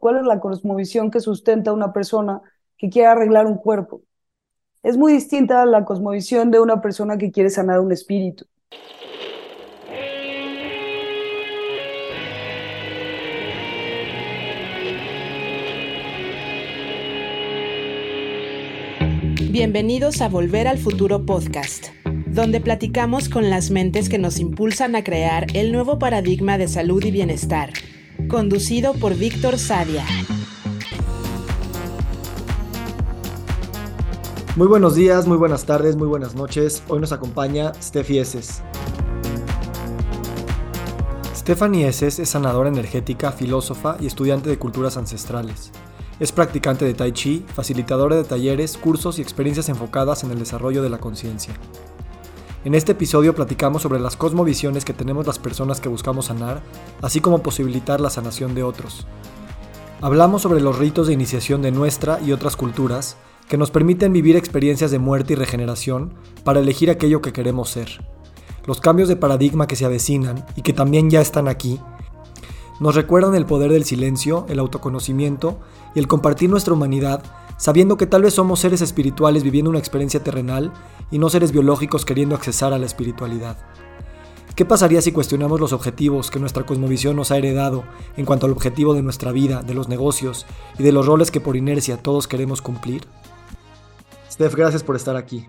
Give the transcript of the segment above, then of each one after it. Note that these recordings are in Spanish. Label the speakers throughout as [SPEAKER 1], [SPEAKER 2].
[SPEAKER 1] ¿Cuál es la cosmovisión que sustenta una persona que quiere arreglar un cuerpo? Es muy distinta a la cosmovisión de una persona que quiere sanar un espíritu.
[SPEAKER 2] Bienvenidos a Volver al Futuro Podcast, donde platicamos con las mentes que nos impulsan a crear el nuevo paradigma de salud y bienestar, conducido por Víctor Sadia.
[SPEAKER 3] Muy buenos días, muy buenas tardes, muy buenas noches. Hoy nos acompaña Steffi Eses. Stephanie Eses es sanadora energética, filósofa y estudiante de culturas ancestrales. Es practicante de Tai Chi, facilitadora de talleres, cursos y experiencias enfocadas en el desarrollo de la conciencia. En este episodio platicamos sobre las cosmovisiones que tenemos las personas que buscamos sanar, así como posibilitar la sanación de otros. Hablamos sobre los ritos de iniciación de nuestra y otras culturas que nos permiten vivir experiencias de muerte y regeneración para elegir aquello que queremos ser. Los cambios de paradigma que se avecinan y que también ya están aquí nos recuerdan el poder del silencio, el autoconocimiento y el compartir nuestra humanidad, sabiendo que tal vez somos seres espirituales viviendo una experiencia terrenal y no seres biológicos queriendo accesar a la espiritualidad. ¿Qué pasaría si cuestionamos los objetivos que nuestra cosmovisión nos ha heredado en cuanto al objetivo de nuestra vida, de los negocios y de los roles que por inercia todos queremos cumplir? Steph, gracias por estar aquí.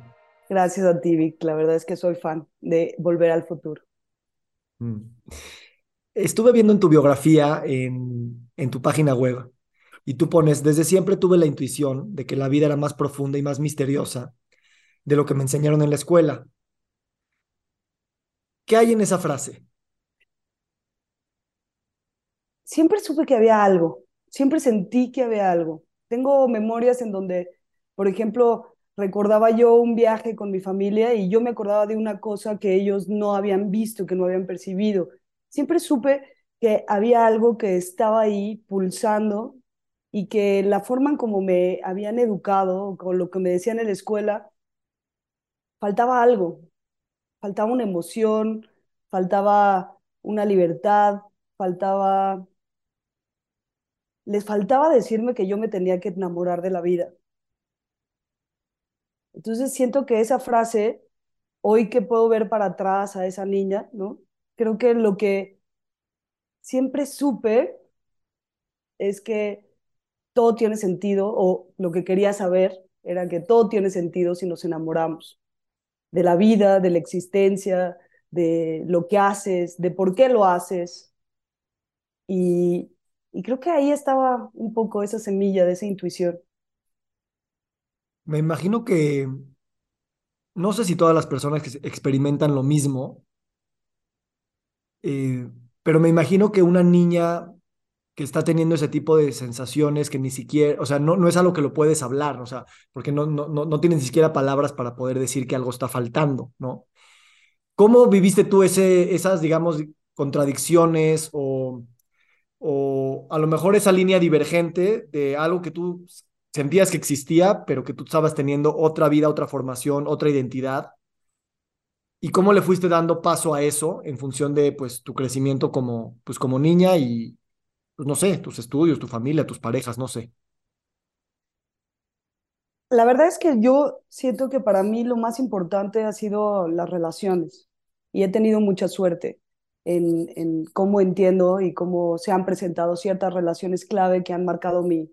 [SPEAKER 1] Gracias a ti, Vic. La verdad es que soy fan de Volver al Futuro.
[SPEAKER 3] Mm. Estuve viendo en tu biografía en, en tu página web y tú pones, desde siempre tuve la intuición de que la vida era más profunda y más misteriosa de lo que me enseñaron en la escuela. ¿Qué hay en esa frase?
[SPEAKER 1] Siempre supe que había algo, siempre sentí que había algo. Tengo memorias en donde, por ejemplo, recordaba yo un viaje con mi familia y yo me acordaba de una cosa que ellos no habían visto, que no habían percibido siempre supe que había algo que estaba ahí pulsando y que la forma en como me habían educado, con lo que me decían en la escuela, faltaba algo, faltaba una emoción, faltaba una libertad, faltaba... Les faltaba decirme que yo me tenía que enamorar de la vida. Entonces siento que esa frase, hoy que puedo ver para atrás a esa niña, ¿no? creo que lo que siempre supe es que todo tiene sentido, o lo que quería saber era que todo tiene sentido si nos enamoramos de la vida, de la existencia, de lo que haces, de por qué lo haces. Y, creo que ahí estaba un poco esa semilla de esa intuición.
[SPEAKER 3] Me imagino que no sé si todas las personas que experimentan lo mismo, eh, pero me imagino que una niña está teniendo ese tipo de sensaciones que ni siquiera, o sea, no, no es algo que lo puedes hablar, o sea, porque no, no, no, no tienes ni siquiera palabras para poder decir que algo está faltando, ¿no? ¿Cómo viviste tú ese, esas, digamos, contradicciones o, o a lo mejor esa línea divergente de algo que tú sentías que existía, pero que tú estabas teniendo otra vida, otra formación, otra identidad? ¿Y cómo le fuiste dando paso a eso en función de pues tu crecimiento como pues como niña y pues no sé, tus estudios, tu familia, tus parejas, no sé?
[SPEAKER 1] La verdad es que yo siento que para mí lo más importante ha sido las relaciones y he tenido mucha suerte en, en cómo entiendo y cómo se han presentado ciertas relaciones clave que han marcado mi,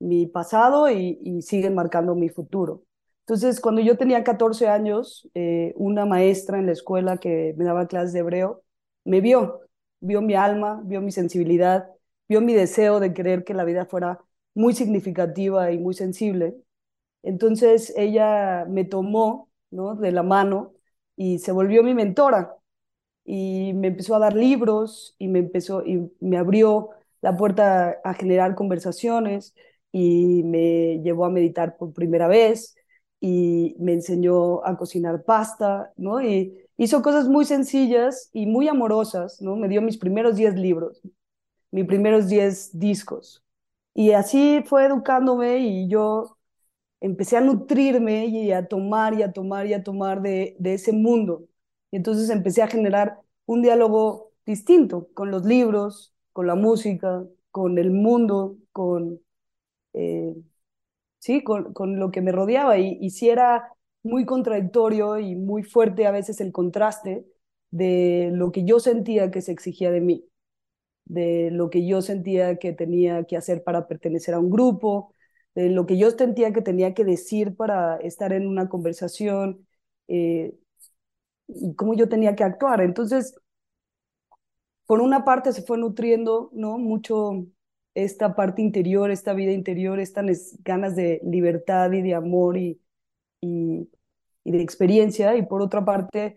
[SPEAKER 1] mi pasado y, y siguen marcando mi futuro. Entonces, cuando yo tenía 14 años, eh, una maestra en la escuela que me daba clases de hebreo me vio, vio mi alma, vio mi sensibilidad, vio mi deseo de querer que la vida fuera muy significativa y muy sensible. Entonces, ella me tomó ¿no? de la mano y se volvió mi mentora y me empezó a dar libros y me empezó y me abrió la puerta a generar conversaciones y me llevó a meditar por primera vez y me enseñó a cocinar pasta, ¿no? Y hizo cosas muy sencillas y muy amorosas, ¿no? Me dio mis primeros 10 libros, mis primeros 10 discos. Y así fue educándome y yo empecé a nutrirme y a tomar y a tomar y a tomar de, ese mundo. Y entonces empecé a generar un diálogo distinto con los libros, con la música, con el mundo, con, eh, sí, con, con, lo que me rodeaba. Y, y era muy contradictorio y muy fuerte a veces el contraste de lo que yo sentía que se exigía de mí, de lo que yo sentía que tenía que hacer para pertenecer a un grupo, de lo que yo sentía que tenía que decir para estar en una conversación eh, y cómo yo tenía que actuar. Entonces, por una parte se fue nutriendo, ¿no? Mucho esta parte interior, esta vida interior, estas ganas de libertad y de amor y, y, de experiencia, y por otra parte,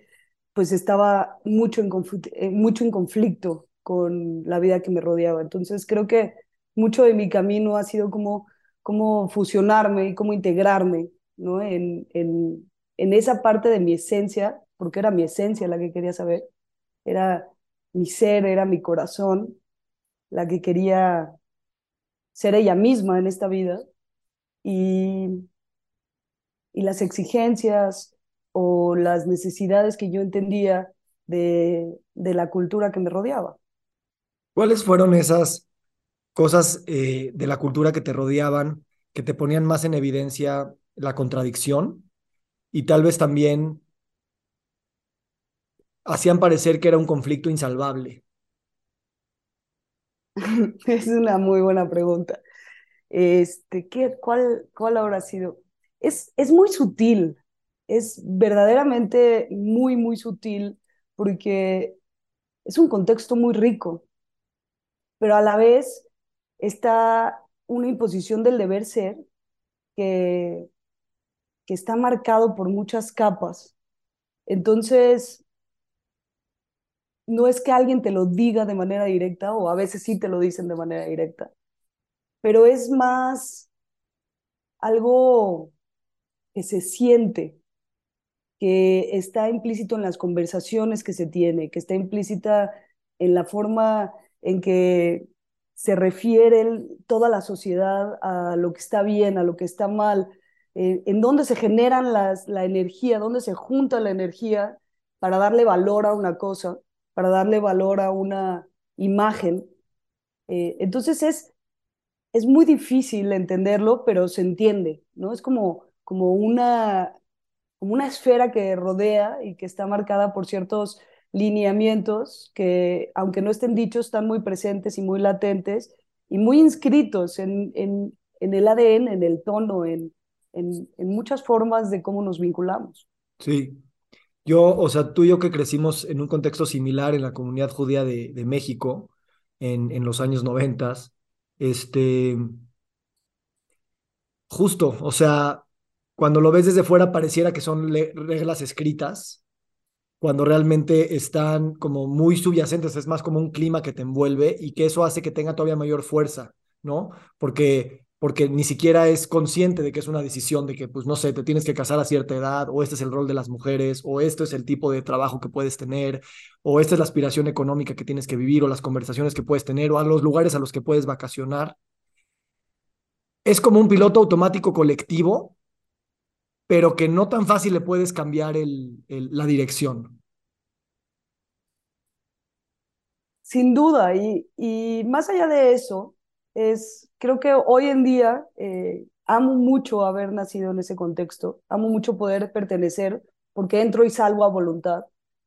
[SPEAKER 1] pues estaba mucho en, eh, mucho en conflicto con la vida que me rodeaba. Entonces creo que mucho de mi camino ha sido como, como fusionarme y como integrarme ¿no? en, en, en esa parte de mi esencia, porque era mi esencia la que quería saber, era mi ser, era mi corazón, la que quería ser ella misma en esta vida. Y, y las exigencias o las necesidades que yo entendía de, de la cultura que me rodeaba.
[SPEAKER 3] ¿Cuáles fueron esas cosas eh, de la cultura que te rodeaban que te ponían más en evidencia la contradicción y tal vez también hacían parecer que era un conflicto insalvable?
[SPEAKER 1] es una muy buena pregunta. Este, ¿qué, cuál, ¿Cuál habrá sido? es, es muy sutil, es verdaderamente muy, muy sutil porque es un contexto muy rico, pero a la vez está una imposición del deber ser que, que está marcado por muchas capas. Entonces, no es que alguien te lo diga de manera directa, o a veces sí te lo dicen de manera directa, pero es más algo que se siente, que está implícito en las conversaciones que se tiene, que está implícita en la forma en que se refiere toda la sociedad a lo que está bien, a lo que está mal, eh, en dónde se generan las, la energía, dónde se junta la energía para darle valor a una cosa, para darle valor a una imagen. Eh, entonces es, es muy difícil entenderlo, pero se entiende, ¿no? Es como como una, como una esfera que rodea y que está marcada por ciertos lineamientos que, aunque no estén dichos, están muy presentes y muy latentes y muy inscritos en, en, en el ADN, en el tono, en, en, en, muchas formas de cómo nos vinculamos.
[SPEAKER 3] Sí. Yo, o sea, tú y yo que crecimos en un contexto similar en la comunidad judía de, de México en, en los años noventas, este, justo, o sea, cuando lo ves desde fuera pareciera que son reglas escritas, cuando realmente están como muy subyacentes, es más como un clima que te envuelve y que eso hace que tenga todavía mayor fuerza, ¿no? Porque, porque ni siquiera es consciente de que es una decisión de que, pues no sé, te tienes que casar a cierta edad, o este es el rol de las mujeres, o esto es el tipo de trabajo que puedes tener, o esta es la aspiración económica que tienes que vivir, o las conversaciones que puedes tener, o a los lugares a los que puedes vacacionar. Es como un piloto automático colectivo pero que no tan fácil le puedes cambiar la dirección.
[SPEAKER 1] Sin duda, y, y, más allá de eso, es, creo que hoy en día eh, amo mucho haber nacido en ese contexto, amo mucho poder pertenecer, porque entro y salgo a voluntad,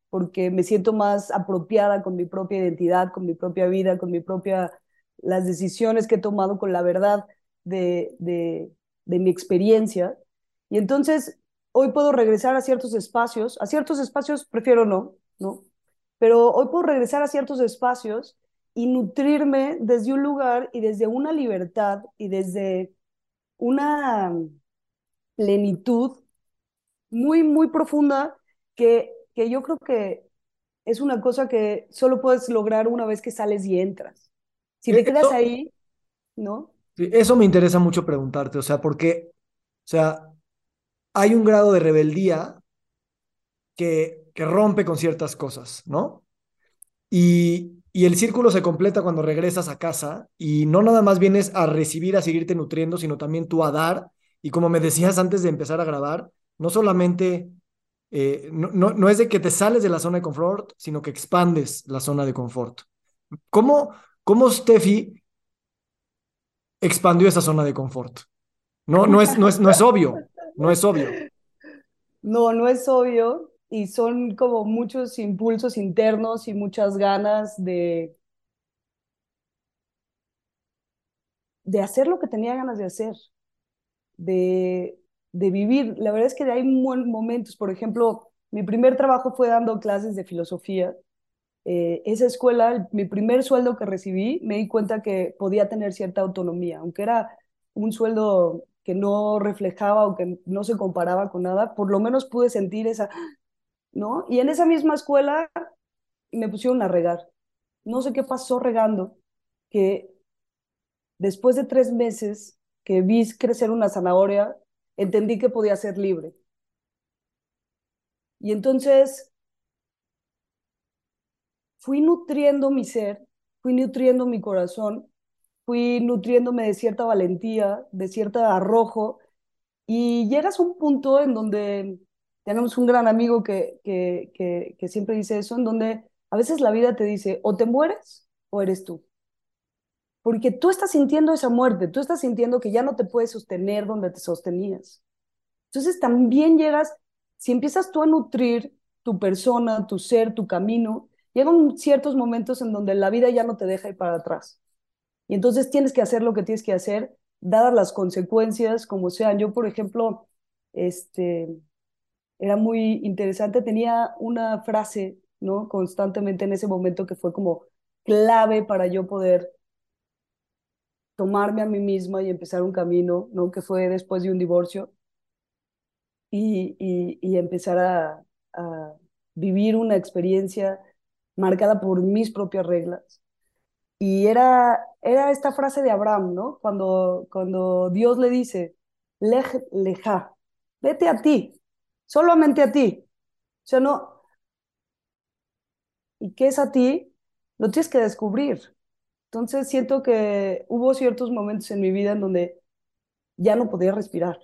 [SPEAKER 1] porque me siento más apropiada con mi propia identidad, con mi propia vida, con mi propia, las decisiones que he tomado con la verdad de, de, de mi experiencia y entonces hoy puedo regresar a ciertos espacios, a ciertos espacios prefiero no, ¿no? Pero hoy puedo regresar a ciertos espacios y nutrirme desde un lugar y desde una libertad y desde una plenitud muy, muy profunda que, que yo creo que es una cosa que solo puedes lograr una vez que sales y entras. Si te quedas ahí, ¿no?
[SPEAKER 3] Eso me interesa mucho preguntarte, o sea, porque, o sea, hay un grado de rebeldía que, que rompe con ciertas cosas, ¿no? Y, y el círculo se completa cuando regresas a casa y no nada más vienes a recibir, a seguirte nutriendo, sino también tú a dar. Y como me decías antes de empezar a grabar, no solamente, eh, no, no, no, es de que te sales de la zona de confort, sino que expandes la zona de confort. ¿Cómo, cómo Steffi expandió esa zona de confort. No, no, es, no, es, no es obvio, no es obvio.
[SPEAKER 1] No, no es obvio y son como muchos impulsos internos y muchas ganas de, de hacer lo que tenía ganas de hacer, de, de vivir. La verdad es que hay momentos, por ejemplo, mi primer trabajo fue dando clases de filosofía. Eh, esa escuela, mi primer sueldo que recibí, me di cuenta que podía tener cierta autonomía, aunque era un sueldo que no reflejaba o que no se comparaba con nada, por lo menos pude sentir esa, ¿no? Y en esa misma escuela me pusieron a regar. No sé qué pasó regando, que después de tres meses que vi crecer una zanahoria, entendí que podía ser libre. Y entonces fui nutriendo mi ser, fui nutriendo mi corazón, fui nutriéndome de cierta valentía, de cierto arrojo, y llegas a un punto en donde tenemos un gran amigo que, que, que, siempre dice eso, en donde a veces la vida te dice, o te mueres o eres tú. Porque tú estás sintiendo esa muerte, tú estás sintiendo que ya no te puedes sostener donde te sostenías. Entonces también llegas, si empiezas tú a nutrir tu persona, tu ser, tu camino, llegan ciertos momentos en donde la vida ya no te deja ir para atrás. Y entonces tienes que hacer lo que tienes que hacer, dadas las consecuencias, como sean. Yo, por ejemplo, este, era muy interesante, tenía una frase, ¿no? Constantemente en ese momento que fue como clave para yo poder tomarme a mí misma y empezar un camino, ¿no? Que fue después de un divorcio y, y, empezar a, a vivir una experiencia marcada por mis propias reglas. Y era, era esta frase de Abraham, ¿no? Cuando, cuando Dios le dice, lej leja, vete a ti, solamente a ti. O sea, no. ¿Y qué es a ti? Lo tienes que descubrir. Entonces siento que hubo ciertos momentos en mi vida en donde ya no podía respirar.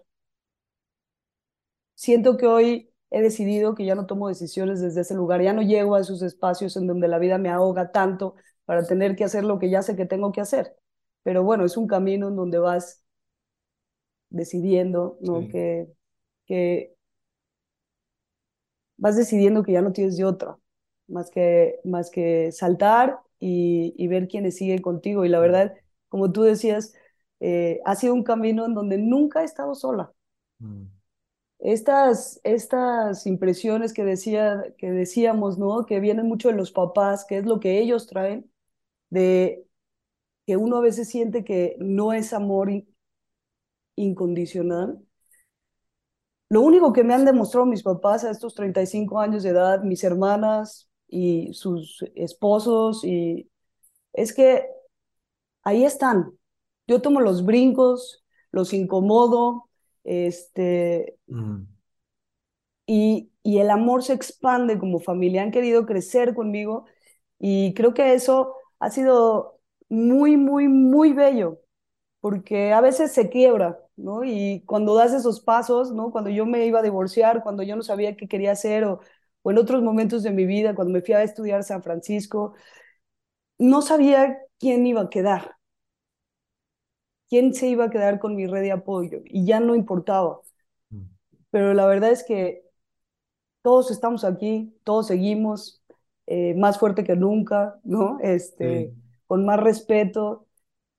[SPEAKER 1] Siento que hoy he decidido que ya no tomo decisiones desde ese lugar, ya no llego a esos espacios en donde la vida me ahoga tanto para tener que hacer lo que ya sé que tengo que hacer. Pero bueno, es un camino en donde vas decidiendo, ¿no? Que, que vas decidiendo que ya no tienes de otra, más que, más que saltar y, ver quiénes siguen contigo. Y la verdad, como tú decías, eh, ha sido un camino en donde nunca he estado sola. Mm. Estas, estas impresiones que, decía, que decíamos, ¿no? Que vienen mucho de los papás, que es lo que ellos traen, de que uno a veces siente que no es amor incondicional. Lo único que me han demostrado mis papás a estos 35 años de edad, mis hermanas, y sus esposos y es que ahí están. Yo tomo los brincos, los incomodo, este, mm. y, y el amor se expande como familia. Han querido crecer conmigo y creo que eso ha sido muy, muy, muy bello, porque a veces se quiebra, ¿no? Y cuando das esos pasos, ¿no? Cuando yo me iba a divorciar, cuando yo no sabía qué quería hacer o o en otros momentos de mi vida, cuando me fui a estudiar San Francisco, no sabía quién iba a quedar, quién se iba a quedar con mi red de apoyo y ya no importaba. Mm. Pero la verdad es que todos estamos aquí, todos seguimos, eh, más fuerte que nunca, ¿no? Este, Con más respeto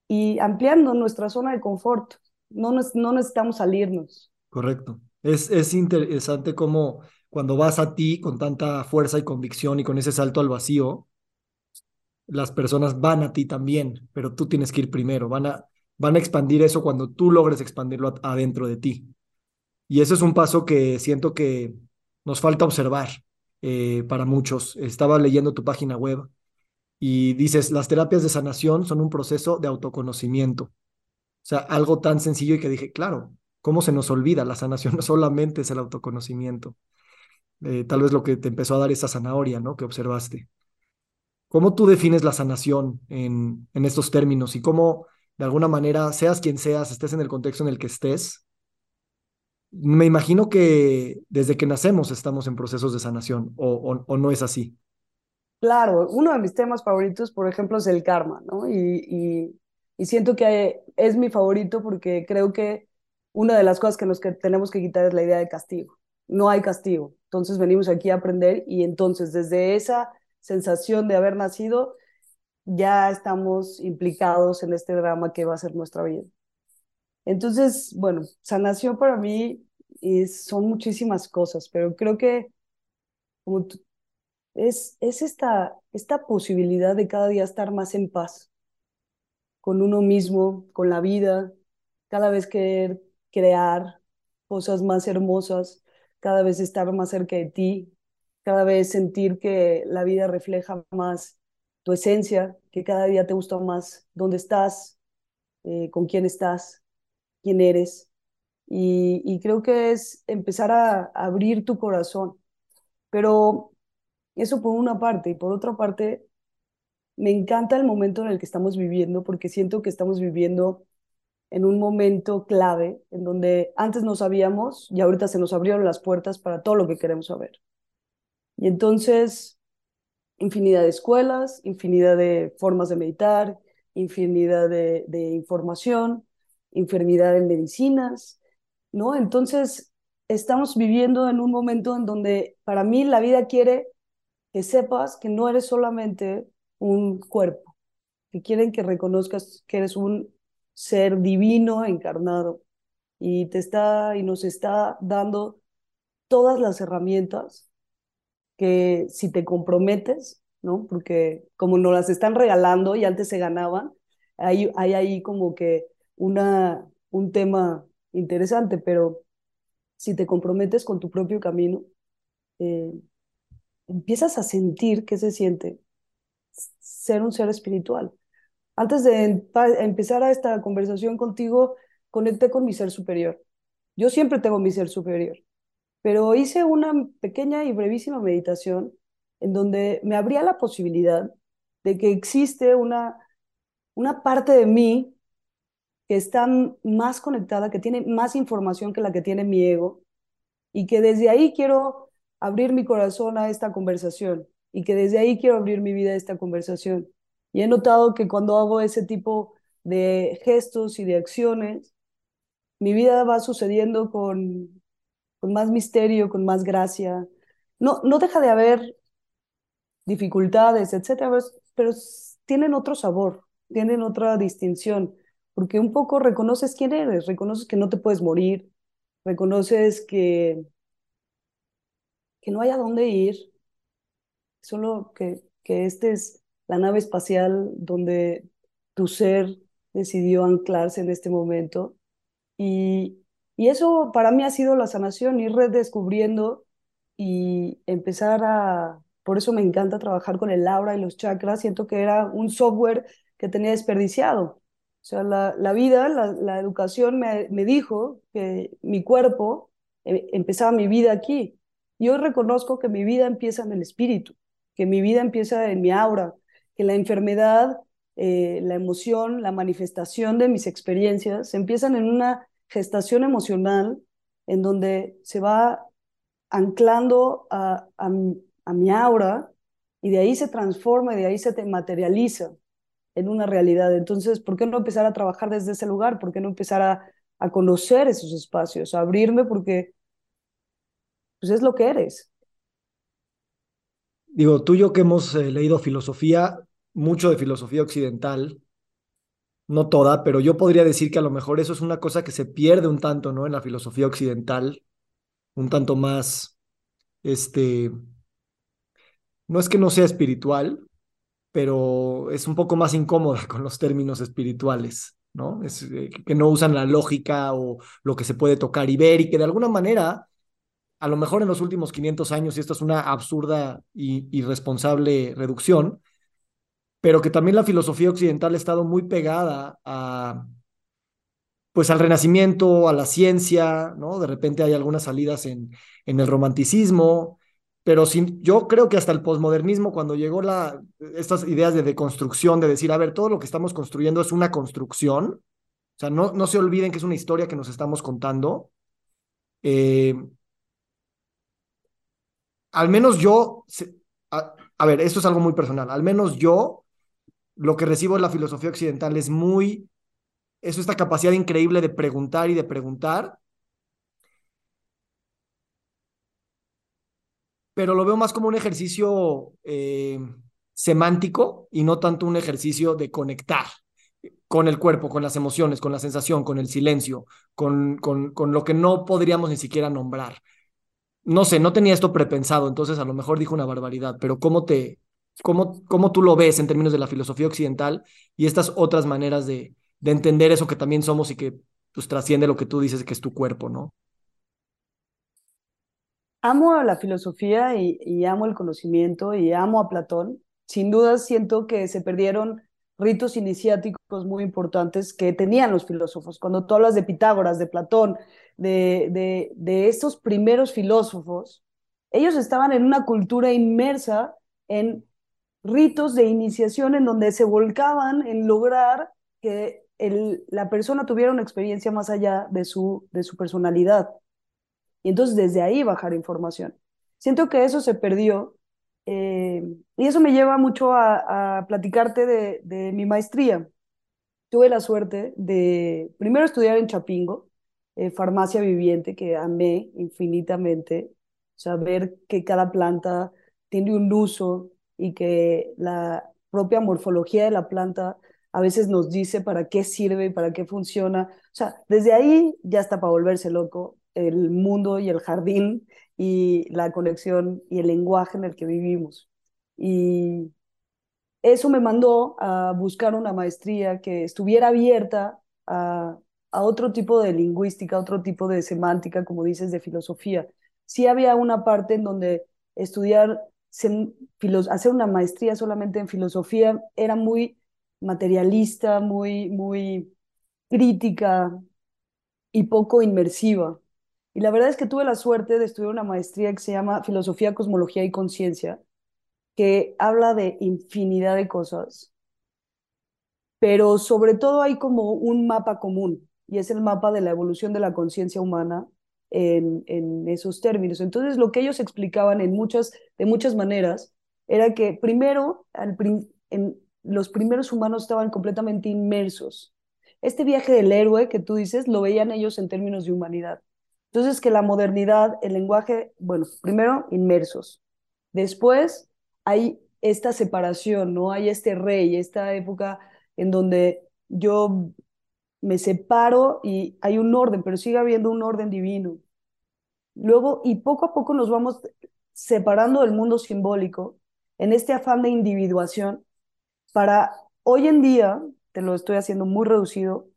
[SPEAKER 1] y ampliando nuestra zona de confort. No, no necesitamos salirnos.
[SPEAKER 3] Correcto. Es, es interesante cómo cuando vas a ti con tanta fuerza y convicción y con ese salto al vacío, las personas van a ti también, pero tú tienes que ir primero, van a, van a expandir eso cuando tú logres expandirlo adentro de ti. Y ese es un paso que siento que nos falta observar eh, para muchos. Estaba leyendo tu página web y dices, las terapias de sanación son un proceso de autoconocimiento. Sea, algo tan sencillo y que dije, claro, ¿cómo se nos olvida? La sanación no solamente es el autoconocimiento. Eh, tal vez lo que te empezó a dar esa zanahoria, ¿no? Que observaste. ¿Cómo tú defines la sanación en, en estos términos y cómo, de alguna manera, seas quien seas, estés en el contexto en el que estés? Me imagino que desde que nacemos estamos en procesos de sanación, o, o, no es así.
[SPEAKER 1] Claro, uno de mis temas favoritos, por ejemplo, es el karma, ¿no? Y Y siento que es mi favorito porque creo que una de las cosas que nos que tenemos que quitar es la idea de castigo. No hay castigo. Entonces venimos aquí a aprender y entonces desde esa sensación de haber nacido, ya estamos implicados en este drama que va a ser nuestra vida. Entonces, bueno, sanación para mí son muchísimas cosas, pero creo que es, es esta, esta posibilidad de cada día estar más en paz con uno mismo, con la vida, cada vez querer crear cosas más hermosas, cada vez estar más cerca de ti, cada vez sentir que la vida refleja más tu esencia, que cada día te gusta más dónde estás, eh, con quién estás, quién eres. Y, creo que es empezar a, abrir tu corazón. Pero eso por una parte. Y por otra parte, me encanta el momento en el que estamos viviendo, porque siento que estamos viviendo en un momento clave, en donde antes no sabíamos y ahorita se nos abrieron las puertas para todo lo que queremos saber. Y entonces, infinidad de escuelas, infinidad de formas de meditar, infinidad de, información, infinidad de medicinas, ¿no? Entonces, estamos viviendo en un momento en donde para mí la vida quiere que sepas que no eres solamente un cuerpo, que quieren que reconozcas que eres un ser divino encarnado y te está y nos está dando todas las herramientas que si te comprometes, ¿no? Porque como nos las están regalando y antes se ganaban, hay, hay ahí como que una, un tema interesante, pero si te comprometes con tu propio camino, eh, empiezas a sentir qué se siente ser un ser espiritual. Antes de empezar a esta conversación contigo, conecté con mi ser superior. Yo siempre tengo mi ser superior, pero hice una pequeña y brevísima meditación en donde me abría la posibilidad de que existe una, una parte de mí que está más conectada, que tiene más información que la que tiene mi ego, y que desde ahí quiero abrir mi corazón a esta conversación y que desde ahí quiero abrir mi vida a esta conversación. Y he notado que cuando hago ese tipo de gestos y de acciones, mi vida va sucediendo con, con más misterio, con más gracia. No, no deja de haber dificultades, etcétera, pero tienen otro sabor, tienen otra distinción, porque un poco reconoces quién eres, reconoces que no te puedes morir, reconoces que, que no hay a dónde ir, solo que, que este es la nave espacial donde tu ser decidió anclarse en este momento. Y, y eso para mí ha sido la sanación, ir redescubriendo y empezar a... Por eso me encanta trabajar con el aura y los chakras. Siento que era un software que tenía desperdiciado. O sea, la, la vida, la, la educación me, me, dijo que mi cuerpo eh, empezaba mi vida aquí. Y hoy reconozco que mi vida empieza en el espíritu que mi vida empieza en mi aura, que la enfermedad, eh, la emoción, la manifestación de mis experiencias empiezan en una gestación emocional en donde se va anclando a, a, mi aura y de ahí se transforma de ahí se te materializa en una realidad. Entonces, ¿por qué no empezar a trabajar desde ese lugar? ¿Por qué no empezar a, a conocer esos espacios, a abrirme? Porque pues es lo que eres
[SPEAKER 3] digo, tú y yo que hemos eh, leído filosofía, mucho de filosofía occidental, no toda, pero yo podría decir que a lo mejor eso es una cosa que se pierde un tanto, ¿no? En la filosofía occidental, un tanto más, este, no es que no sea espiritual, pero es un poco más incómoda con los términos espirituales, ¿no? Es eh, que no usan la lógica o lo que se puede tocar y ver y que de alguna manera a lo mejor en los últimos 500 años, y esto es una absurda y irresponsable reducción, pero que también la filosofía occidental ha estado muy pegada a, pues al renacimiento, a la ciencia, ¿no? De repente hay algunas salidas en, en el romanticismo, pero sin, yo creo que hasta el posmodernismo, cuando llegó la, estas ideas de deconstrucción, de decir, a ver, todo lo que estamos construyendo es una construcción, o sea, no, no se olviden que es una historia que nos estamos contando, eh, al menos yo, a, ver, esto es algo muy personal, al menos yo lo que recibo de la filosofía occidental es muy, es esta capacidad increíble de preguntar y de preguntar, pero lo veo más como un ejercicio eh, semántico y no tanto un ejercicio de conectar con el cuerpo, con las emociones, con la sensación, con el silencio, con, con, con lo que no podríamos ni siquiera nombrar. No sé, no tenía esto prepensado, entonces a lo mejor dijo una barbaridad, pero ¿cómo te, cómo, cómo tú lo ves en términos de la filosofía occidental y estas otras maneras de, de entender eso que también somos y que pues trasciende lo que tú dices que es tu cuerpo, ¿no?
[SPEAKER 1] Amo la filosofía y, y amo el conocimiento y amo a Platón. Sin duda siento que se perdieron ritos iniciáticos muy importantes que tenían los filósofos. Cuando tú hablas de Pitágoras, de Platón, de, de, de estos primeros filósofos, ellos estaban en una cultura inmersa en ritos de iniciación en donde se volcaban en lograr que el, la persona tuviera una experiencia más allá de su, de su personalidad. Y entonces desde ahí bajar información. Siento que eso se perdió eh, y eso me lleva mucho a, platicarte de, mi maestría. Tuve la suerte de primero estudiar en Chapingo, eh, farmacia viviente, que amé infinitamente, saber que cada planta tiene un uso y que la propia morfología de la planta a veces nos dice para qué sirve y para qué funciona. O sea, desde ahí ya está para volverse loco el mundo y el jardín y la conexión y el lenguaje en el que vivimos. Y eso me mandó a buscar una maestría que estuviera abierta a, a otro tipo de lingüística, otro tipo de semántica, como dices, de filosofía. Sí había una parte en donde estudiar, hacer una maestría solamente en filosofía era muy materialista, muy, muy crítica y poco inmersiva. Y la verdad es que tuve la suerte de estudiar una maestría que se llama Filosofía, Cosmología y Conciencia, que habla de infinidad de cosas, pero sobre todo hay como un mapa común, y es el mapa de la evolución de la conciencia humana en, en, esos términos. Entonces, lo que ellos explicaban en muchas, de muchas maneras era que primero, los primeros humanos estaban completamente inmersos. Este viaje del héroe que tú dices, lo veían ellos en términos de humanidad. Entonces, que la modernidad, el lenguaje, bueno, primero inmersos. Después hay esta separación, ¿no? Hay este rey, esta época en donde yo me separo y hay un orden, pero sigue habiendo un orden divino. Luego, y poco a poco nos vamos separando del mundo simbólico en este afán de individuación para hoy en día, te lo estoy haciendo muy reducido,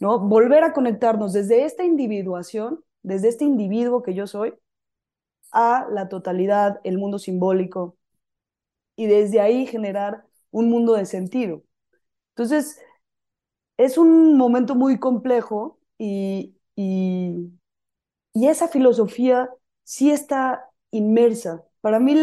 [SPEAKER 1] ¿no? Volver a conectarnos desde esta individuación desde este individuo que yo soy a la totalidad, el mundo simbólico, y desde ahí generar un mundo de sentido. Entonces, es un momento muy complejo y, y, y esa filosofía sí está inmersa. Para mí,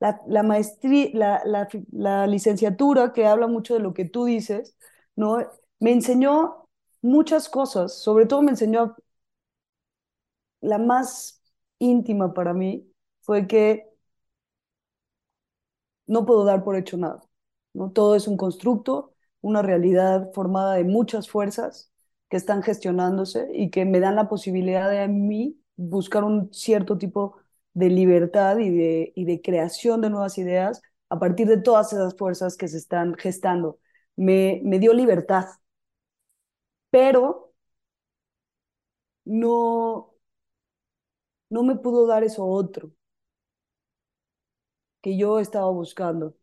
[SPEAKER 1] la, la maestría, la, la, la, licenciatura, que habla mucho de lo que tú dices, ¿no? me enseñó muchas cosas, sobre todo me enseñó la más íntima para mí fue que no puedo dar por hecho nada. ¿no? Todo es un constructo, una realidad formada de muchas fuerzas que están gestionándose y que me dan la posibilidad de a mí buscar un cierto tipo de libertad y de, y de creación de nuevas ideas a partir de todas esas fuerzas que se están gestando. Me, me dio libertad, pero no, no me pudo dar eso otro que yo estaba buscando.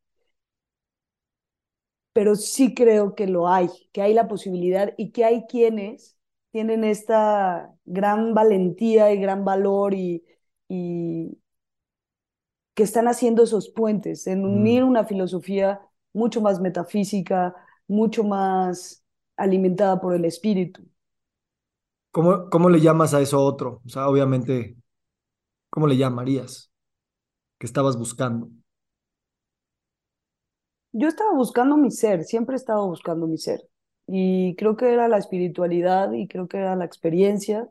[SPEAKER 1] Pero sí creo que lo hay, que hay la posibilidad y que hay quienes tienen esta gran valentía y gran valor y, y que están haciendo esos puentes en unir mm. una filosofía mucho más metafísica, mucho más alimentada por el espíritu.
[SPEAKER 3] ¿Cómo, cómo le llamas a eso otro? O sea, obviamente ¿Cómo le llamarías? ¿Qué estabas buscando?
[SPEAKER 1] Yo estaba buscando mi ser, siempre he estado buscando mi ser. Y creo que era la espiritualidad y creo que era la experiencia.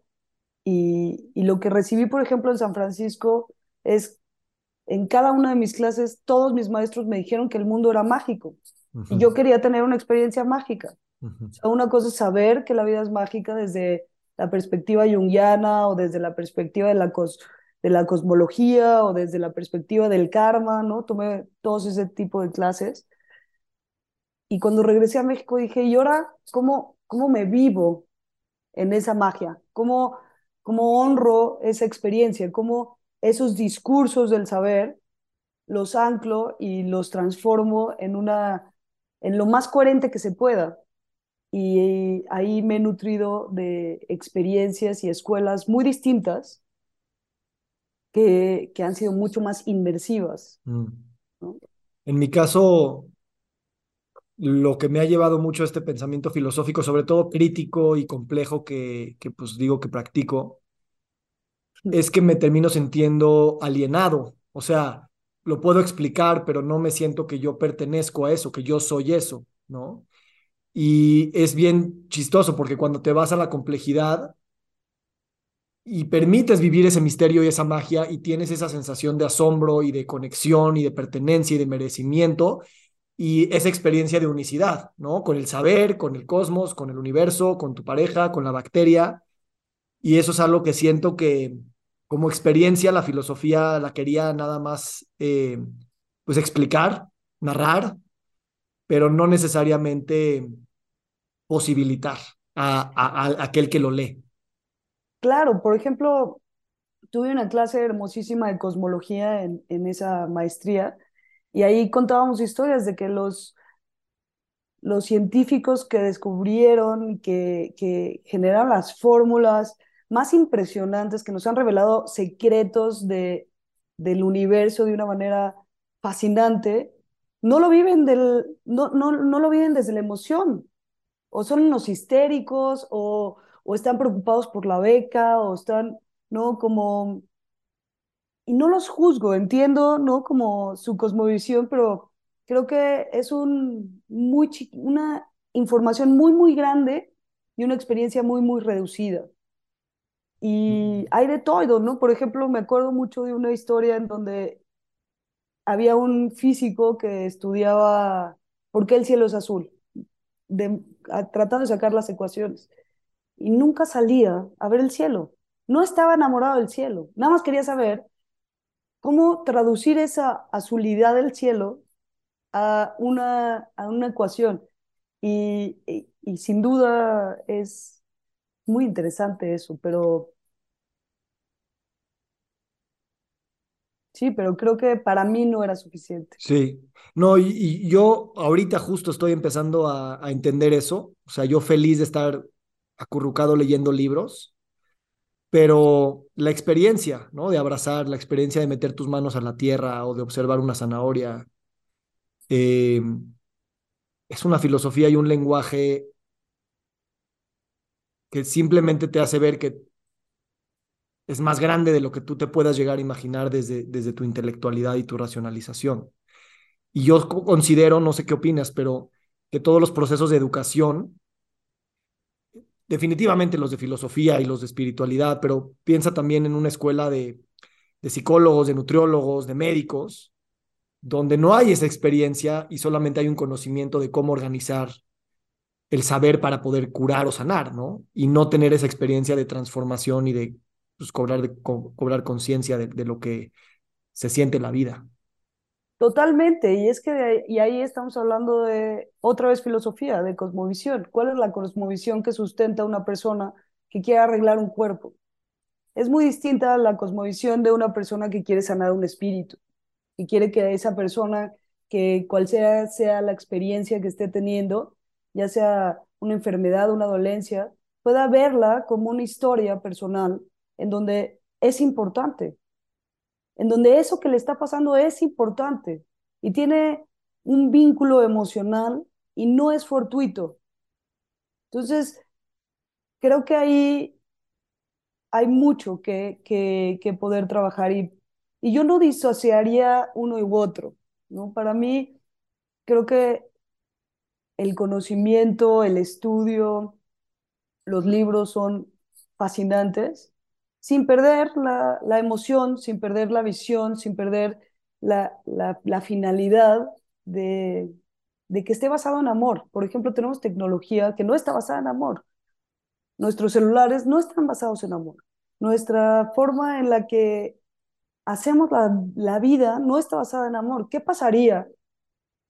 [SPEAKER 1] Y, y lo que recibí, por ejemplo, en San Francisco es, en cada una de mis clases, todos mis maestros me dijeron que el mundo era mágico. Y yo quería tener una experiencia mágica. o sea, una cosa es saber que la vida es mágica desde la perspectiva junguiana o desde la perspectiva de la, cos de la cosmología o desde la perspectiva del karma, ¿no? Tomé todos ese tipo de clases. Y cuando regresé a México dije, ¿y ahora cómo, cómo me vivo en esa magia? ¿Cómo, cómo honro esa experiencia? ¿Cómo esos discursos del saber los anclo y los transformo en, una, en lo más coherente que se pueda? Y ahí me he nutrido de experiencias y escuelas muy distintas que, que han sido mucho más inmersivas. Mm.
[SPEAKER 3] En mi caso, lo que me ha llevado mucho a este pensamiento filosófico, sobre todo crítico y complejo que, que pues digo que practico, es que me termino sintiendo alienado. O sea, lo puedo explicar, pero no me siento que yo pertenezco a eso, que yo soy eso, ¿no? Y es bien chistoso porque cuando te vas a la complejidad y permites vivir ese misterio y esa magia y tienes esa sensación de asombro y de conexión y de pertenencia y de merecimiento y esa experiencia de unicidad, ¿no? Con el saber, con el cosmos, con el universo, con tu pareja, con la bacteria. Y eso es algo que siento que como experiencia la filosofía la quería nada más eh, pues explicar, narrar, pero no necesariamente posibilitar a, aquel que lo lee.
[SPEAKER 1] Claro, por ejemplo, tuve una clase hermosísima de cosmología en, en esa maestría y ahí contábamos historias de que los, los científicos que descubrieron, que, que generaron las fórmulas más impresionantes, que nos han revelado secretos de, del universo de una manera fascinante, no lo viven del, no, no, no lo viven desde la emoción. O son unos histéricos, o, o están preocupados por la beca, o están, ¿no? Como. Y no los juzgo, entiendo, ¿no? Como su cosmovisión, pero creo que es un muy una información muy, muy grande y una experiencia muy, muy reducida. Y hay de todo, ¿no? Por ejemplo, me acuerdo mucho de una historia en donde había un físico que estudiaba por qué el cielo es azul, tratando de sacar las ecuaciones. Y nunca salía a ver el cielo. No estaba enamorado del cielo. Nada más quería saber cómo traducir esa azulidad del cielo a una, a una ecuación. Y, sin duda es muy interesante eso, pero Sí, pero creo que para mí no era suficiente.
[SPEAKER 3] Sí, no, y, yo ahorita justo estoy empezando a, entender eso, o sea, yo feliz de estar acurrucado leyendo libros, pero la experiencia, ¿no? De abrazar, la experiencia de meter tus manos a la tierra o de observar una zanahoria, eh, es una filosofía y un lenguaje que simplemente te hace ver que es más grande de lo que tú te puedas llegar a imaginar desde, desde tu intelectualidad y tu racionalización. Y yo considero, no sé qué opinas, pero que todos los procesos de educación, definitivamente los de filosofía y los de espiritualidad, pero piensa también en una escuela de, de psicólogos, de nutriólogos, de médicos, donde no hay esa experiencia y solamente hay un conocimiento de cómo organizar el saber para poder curar o sanar, ¿no? Y no tener esa experiencia de transformación y de pues, cobrar, cobrar conciencia de, lo que se siente la vida.
[SPEAKER 1] Totalmente, y es que y ahí estamos hablando de otra vez filosofía, de cosmovisión. ¿Cuál es la cosmovisión que sustenta una persona que quiere arreglar un cuerpo? Es muy distinta a la cosmovisión de una persona que quiere sanar un espíritu y quiere que esa persona, que cual sea, sea la experiencia que esté teniendo, ya sea una enfermedad, una dolencia, pueda verla como una historia personal en donde es importante, en donde eso que le está pasando es importante y tiene un vínculo emocional y no es fortuito. Entonces, creo que ahí hay mucho que, que, poder trabajar y, y yo no disociaría uno y otro, ¿no? Para mí, creo que el conocimiento, el estudio, los libros son fascinantes, sin perder la, la emoción, sin perder la visión, sin perder la, la, finalidad de, de que esté basado en amor. Por ejemplo, tenemos tecnología que no está basada en amor. Nuestros celulares no están basados en amor. Nuestra forma en la que hacemos la, la vida no está basada en amor. ¿Qué pasaría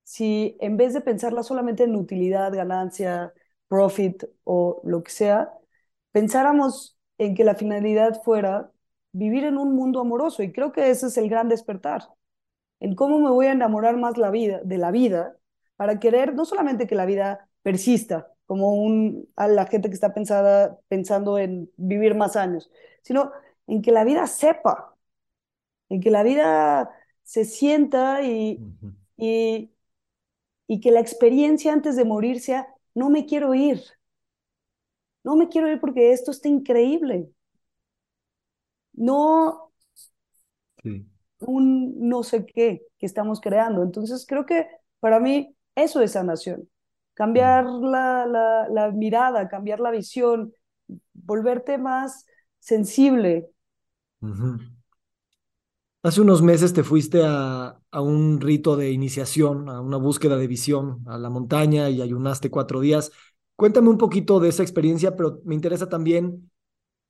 [SPEAKER 1] si en vez de pensarla solamente en utilidad, ganancia, profit o lo que sea, pensáramos en que la finalidad fuera vivir en un mundo amoroso? Y creo que ese es el gran despertar, en cómo me voy a enamorar más la vida, de la vida para querer no solamente que la vida persista, como un, a la gente que está pensada, pensando en vivir más años, sino en que la vida sepa, en que la vida se sienta y, y, y que la experiencia antes de morir sea, no me quiero ir, no me quiero ir porque esto está increíble. No un no sé qué que estamos creando. Entonces creo que para mí eso es sanación. Cambiar la, la, la mirada, cambiar la visión, volverte más sensible.
[SPEAKER 3] Hace unos meses te fuiste a, a, un rito de iniciación, a una búsqueda de visión, a la montaña y ayunaste cuatro días. Cuéntame un poquito de esa experiencia, pero me interesa también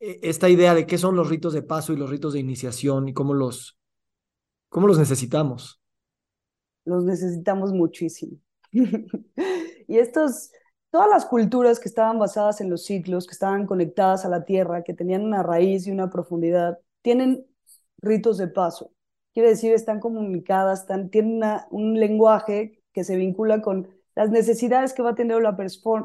[SPEAKER 3] eh, esta idea de qué son los ritos de paso y los ritos de iniciación y cómo los, cómo los necesitamos.
[SPEAKER 1] Los necesitamos muchísimo. y estos, todas las culturas que estaban basadas en los ciclos, que estaban conectadas a la tierra, que tenían una raíz y una profundidad, tienen ritos de paso. Quiere decir, están comunicadas, tienen un lenguaje que se vincula con las necesidades que va tener la,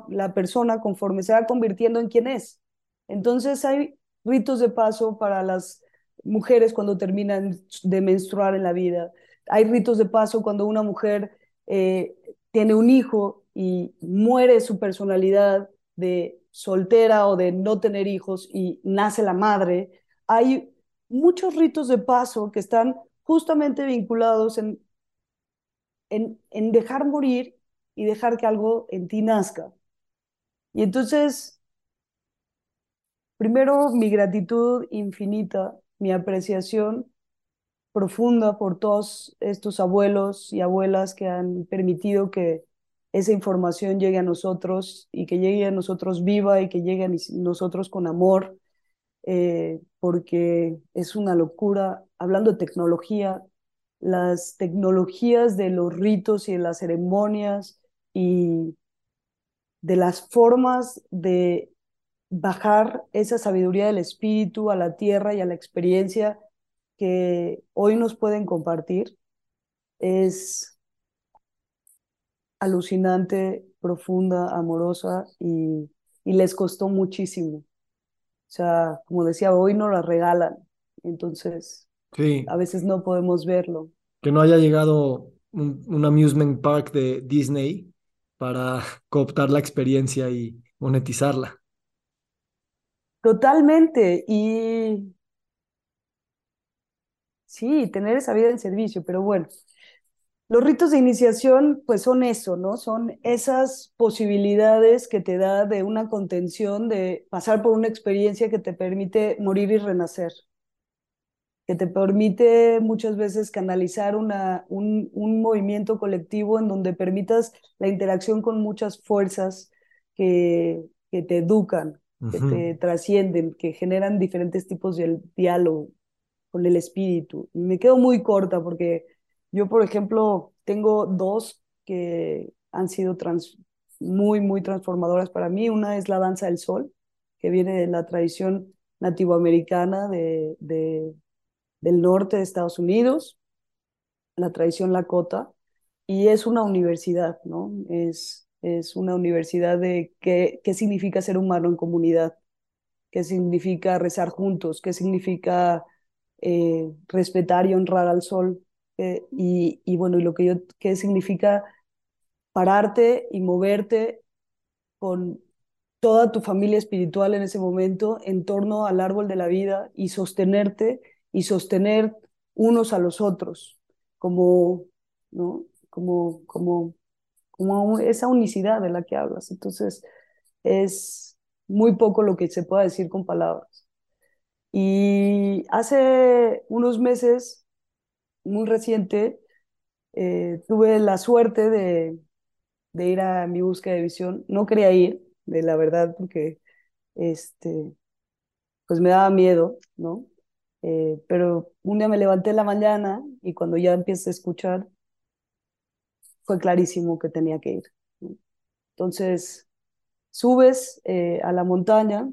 [SPEAKER 1] la persona conforme se va convirtiendo en quien es. Entonces hay ritos de paso para las mujeres cuando terminan de menstruar en la vida. Hay ritos de paso cuando una mujer eh, tiene un hijo y muere su personalidad de soltera o de no tener hijos y nace la madre, hay muchos ritos de paso que están justamente vinculados en, en, en dejar morir y dejar que algo en ti nazca. Y entonces, primero mi gratitud infinita, mi apreciación profunda por todos estos abuelos y abuelas que han permitido que esa información llegue a nosotros y que llegue a nosotros viva y que llegue a nosotros con amor, eh, porque es una locura. Hablando de tecnología, las tecnologías de los ritos y de las ceremonias y de las formas de bajar esa sabiduría del espíritu a la tierra y a la experiencia que hoy nos pueden compartir es alucinante, profunda, amorosa y, y les costó muchísimo. O sea, como decía, hoy no la regalan, entonces
[SPEAKER 3] sí.
[SPEAKER 1] a veces no podemos verlo.
[SPEAKER 3] Que no haya llegado un, un amusement park de Disney para cooptar la experiencia y monetizarla.
[SPEAKER 1] Totalmente. Y Sí, tener esa vida en servicio, pero bueno, los ritos de iniciación pues son eso, ¿no? Son esas posibilidades que te da de una contención, de pasar por una experiencia que te permite morir y renacer, que te permite muchas veces canalizar una, un, un movimiento colectivo en donde permitas la interacción con muchas fuerzas que, que te educan, que te trascienden, que generan diferentes tipos de diálogo con el espíritu. Y me quedo muy corta porque yo, por ejemplo, tengo dos que han sido trans, muy, muy transformadoras para mí. Una es la danza del sol, que viene de la tradición nativoamericana de, de, del norte de Estados Unidos, la tradición Lakota, y es una universidad, ¿no? Es, es una universidad de qué, qué significa ser humano en comunidad, qué significa rezar juntos, qué significa eh, respetar y honrar al sol. Eh, y, y, bueno, y lo que yo, qué significa pararte y moverte con toda tu familia espiritual en ese momento en torno al árbol de la vida y sostenerte y sostener unos a los otros como, ¿no? como, como, como esa unicidad de la que hablas. Entonces, es muy poco lo que se pueda decir con palabras. Y hace unos meses, muy reciente, eh, tuve la suerte de, de ir a mi búsqueda de visión. No quería ir, de la verdad, porque este, pues me daba miedo, ¿no? Eh, pero un día me levanté en la mañana y cuando ya empecé a escuchar, fue clarísimo que tenía que ir. Entonces, subes eh, a la montaña,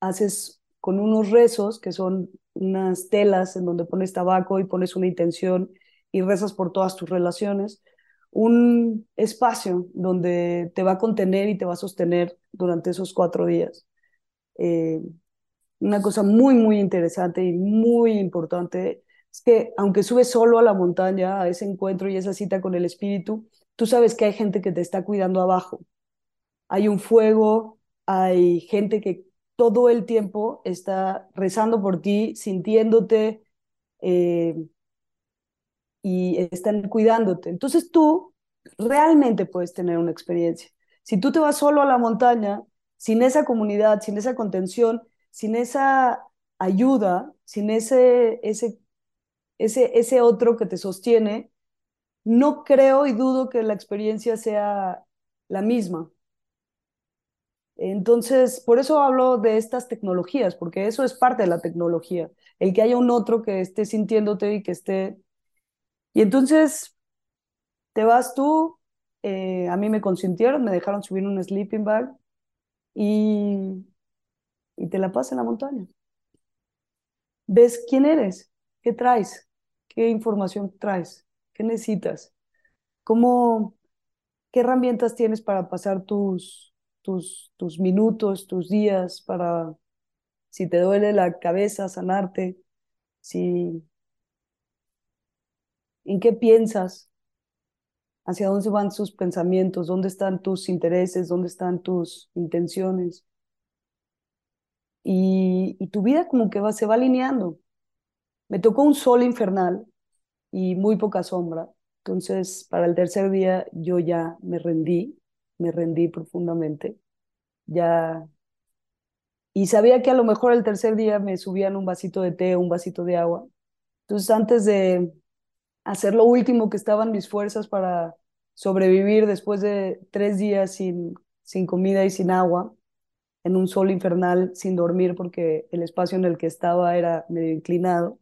[SPEAKER 1] haces con unos rezos, que son unas telas en donde pones tabaco y pones una intención y rezas por todas tus relaciones, un espacio donde te va a contener y te va a sostener durante esos cuatro días. Eh, una cosa muy, muy interesante y muy importante es que aunque subes solo a la montaña, a ese encuentro y esa cita con el espíritu, tú sabes que hay gente que te está cuidando abajo. Hay un fuego, hay gente que todo el tiempo está rezando por ti, sintiéndote eh, y están cuidándote. Entonces tú realmente puedes tener una experiencia. Si tú te vas solo a la montaña, sin esa comunidad, sin esa contención, sin esa ayuda, sin ese, ese, ese, ese otro que te sostiene, no creo y dudo que la experiencia sea la misma. Entonces, por eso hablo de estas tecnologías, porque eso es parte de la tecnología, el que haya un otro que esté sintiéndote y que esté... Y entonces, te vas tú, eh, a mí me consintieron, me dejaron subir un sleeping bag y, y te la pasas en la montaña. Ves quién eres, qué traes, qué información traes, qué necesitas, cómo, qué herramientas tienes para pasar tus, tus, tus minutos, tus días, para, si te duele la cabeza, sanarte, si, en qué piensas, hacia dónde van sus pensamientos, dónde están tus intereses, dónde están tus intenciones. Y, tu vida como que va, se va alineando. Me tocó un sol infernal y muy poca sombra. Entonces, para el tercer día yo ya me rendí, me rendí profundamente. Ya y sabía que a lo mejor el tercer día me subían un vasito de té, un vasito de agua. Entonces, antes de hacer lo último que estaban mis fuerzas para sobrevivir después de tres días sin, sin comida y sin agua, en un sol infernal, sin dormir porque el espacio en el que estaba era medio inclinado,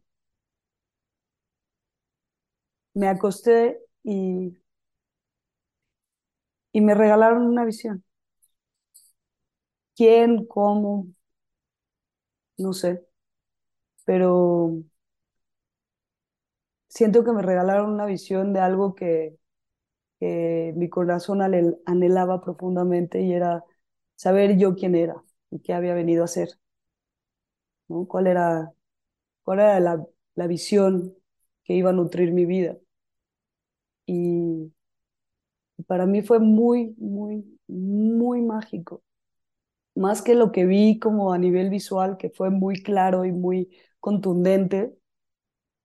[SPEAKER 1] me acosté y, y me regalaron una visión. ¿Quién? ¿Cómo? No sé. Pero siento que me regalaron una visión de algo que, que mi corazón anhelaba profundamente y era saber yo quién era y qué había venido a hacer. ¿no? ¿Cuál era, cuál era la, la visión que iba a nutrir mi vida? Y para mí fue muy, muy, muy mágico. Más que lo que vi como a nivel visual, que fue muy claro y muy contundente,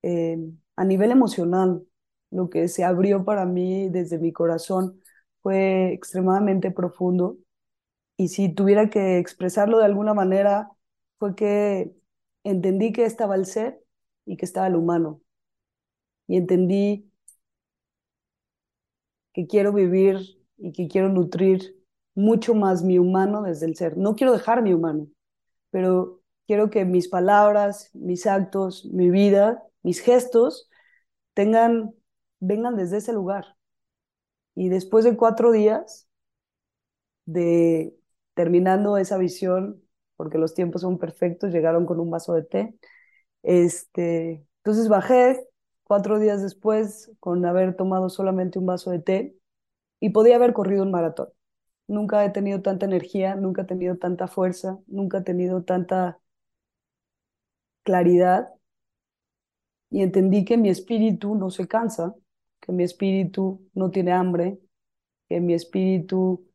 [SPEAKER 1] eh, a nivel emocional, lo que se abrió para mí desde mi corazón fue extremadamente profundo. Y si tuviera que expresarlo de alguna manera, fue que entendí que estaba el ser y que estaba el humano. Y entendí que quiero vivir y que quiero nutrir mucho más mi humano desde el ser. No quiero dejar mi humano, pero quiero que mis palabras, mis actos, mi vida, mis gestos tengan, vengan desde ese lugar. Y después de cuatro días de terminando esa visión, porque los tiempos son perfectos, llegaron con un vaso de té. Este, entonces bajé, cuatro días después con haber tomado solamente un vaso de té y podía haber corrido un maratón. Nunca he tenido tanta energía, nunca he tenido tanta fuerza, nunca he tenido tanta claridad y entendí que mi espíritu no se cansa, que mi espíritu no tiene hambre, que mi espíritu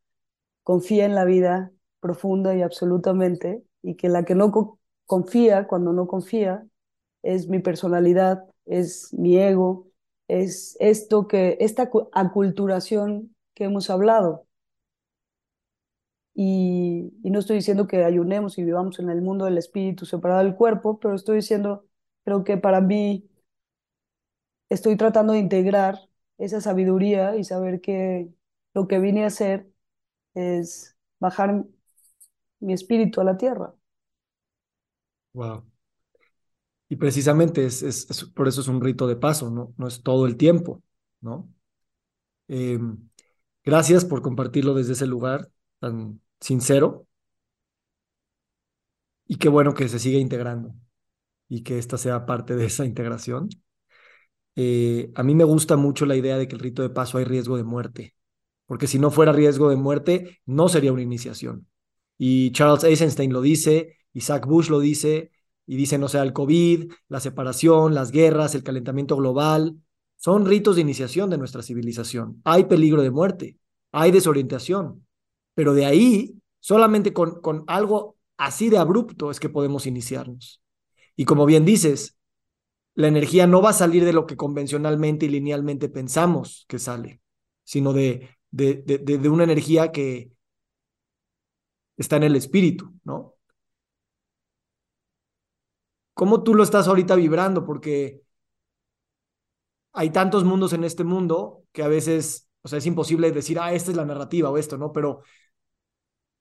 [SPEAKER 1] confía en la vida profunda y absolutamente y que la que no confía cuando no confía es mi personalidad, es mi ego, es esto que, esta aculturación que hemos hablado. Y, y, no estoy diciendo que ayunemos y vivamos en el mundo del espíritu separado del cuerpo, pero estoy diciendo, creo que para mí estoy tratando de integrar esa sabiduría y saber que lo que vine a hacer es bajar mi espíritu a la tierra.
[SPEAKER 3] Wow. Y precisamente es, es, por eso es un rito de paso, ¿no? No es todo el tiempo, ¿no? Eh, gracias por compartirlo desde ese lugar tan sincero. Y qué bueno que se siga integrando y que esta sea parte de esa integración. Eh, a mí me gusta mucho la idea de que el rito de paso hay riesgo de muerte, porque si no fuera riesgo de muerte, no sería una iniciación. Y Charles Eisenstein lo dice, Isaac Bush lo dice, y dice, no sea, el COVID, la separación, las guerras, el calentamiento global, son ritos de iniciación de nuestra civilización. Hay peligro de muerte, hay desorientación, pero de ahí, solamente con, con algo así de abrupto es que podemos iniciarnos. Y como bien dices, la energía no va a salir de lo que convencionalmente y linealmente pensamos que sale, sino de, de, de, de una energía que está en el espíritu, ¿no? ¿Cómo tú lo estás ahorita vibrando? Porque hay tantos mundos en este mundo que a veces, o sea, es imposible decir, ah, esta es la narrativa o esto, ¿no? Pero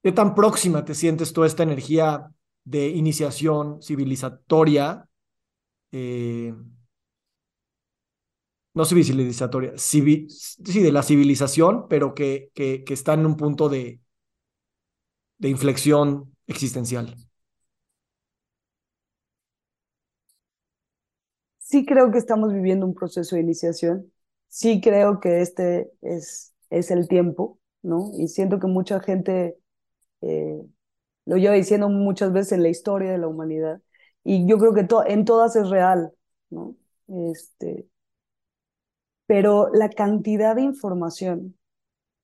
[SPEAKER 3] ¿qué tan próxima te sientes toda esta energía de iniciación civilizatoria? Eh, no civilizatoria, sí, de la civilización, pero que, que, que está en un punto de, de inflexión existencial.
[SPEAKER 1] sí creo que estamos viviendo un proceso de iniciación, sí creo que este es, es el tiempo, ¿no? Y siento que mucha gente eh, lo lleva diciendo muchas veces en la historia de la humanidad, y yo creo que en todas es real, ¿no? Este, pero la cantidad de información,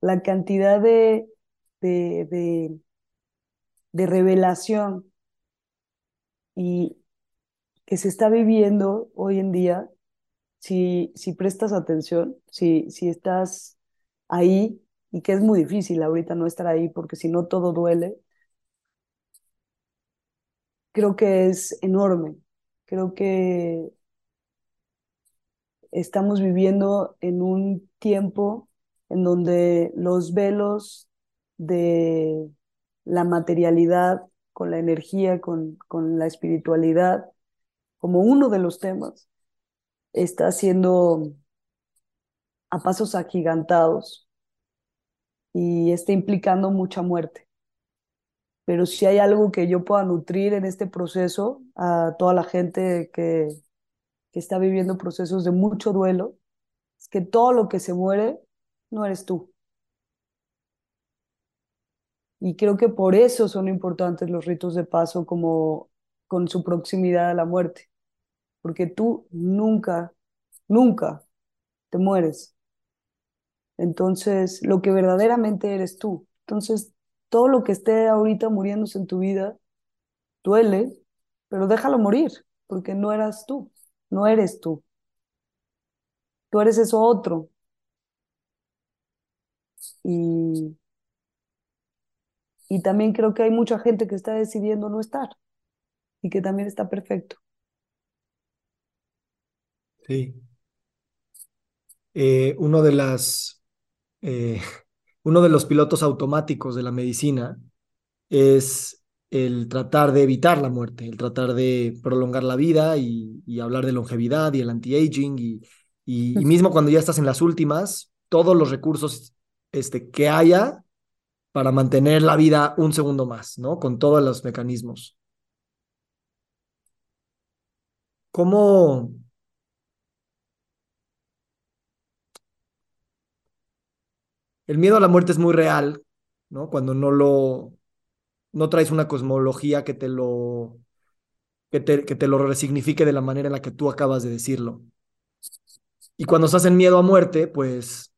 [SPEAKER 1] la cantidad de, de, revelación y, que se está viviendo hoy en día, si, si prestas atención, si, si estás ahí, y que es muy difícil ahorita no estar ahí porque si no todo duele, creo que es enorme. Creo que estamos viviendo en un tiempo en donde los velos de la materialidad con la energía, con, con la espiritualidad, como uno de los temas, está siendo a pasos agigantados y está implicando mucha muerte. Pero si hay algo que yo pueda nutrir en este proceso a toda la gente que, que está viviendo procesos de mucho duelo, es que todo lo que se muere no eres tú. Y creo que por eso son importantes los ritos de paso como con su proximidad a la muerte porque tú nunca, nunca te mueres. Entonces, lo que verdaderamente eres tú. Entonces, todo lo que esté ahorita muriéndose en tu vida duele, pero déjalo morir, porque no eras tú, no eres tú. Tú eres eso otro. Y, y también creo que hay mucha gente que está decidiendo no estar y que también está perfecto.
[SPEAKER 3] Sí. Eh, uno de las, eh, uno de los pilotos automáticos de la medicina es el tratar de evitar la muerte, el tratar de prolongar la vida y, hablar de longevidad y el anti-aging y, y, mismo cuando ya estás en las últimas, todos los recursos este, que haya para mantener la vida un segundo más, ¿no? Con todos los mecanismos. ¿Cómo, el miedo a la muerte es muy real, ¿no? Cuando no lo, no traes una cosmología que te lo, que te, que te lo resignifique de la manera en la que tú acabas de decirlo. Y cuando estás en miedo a muerte, pues,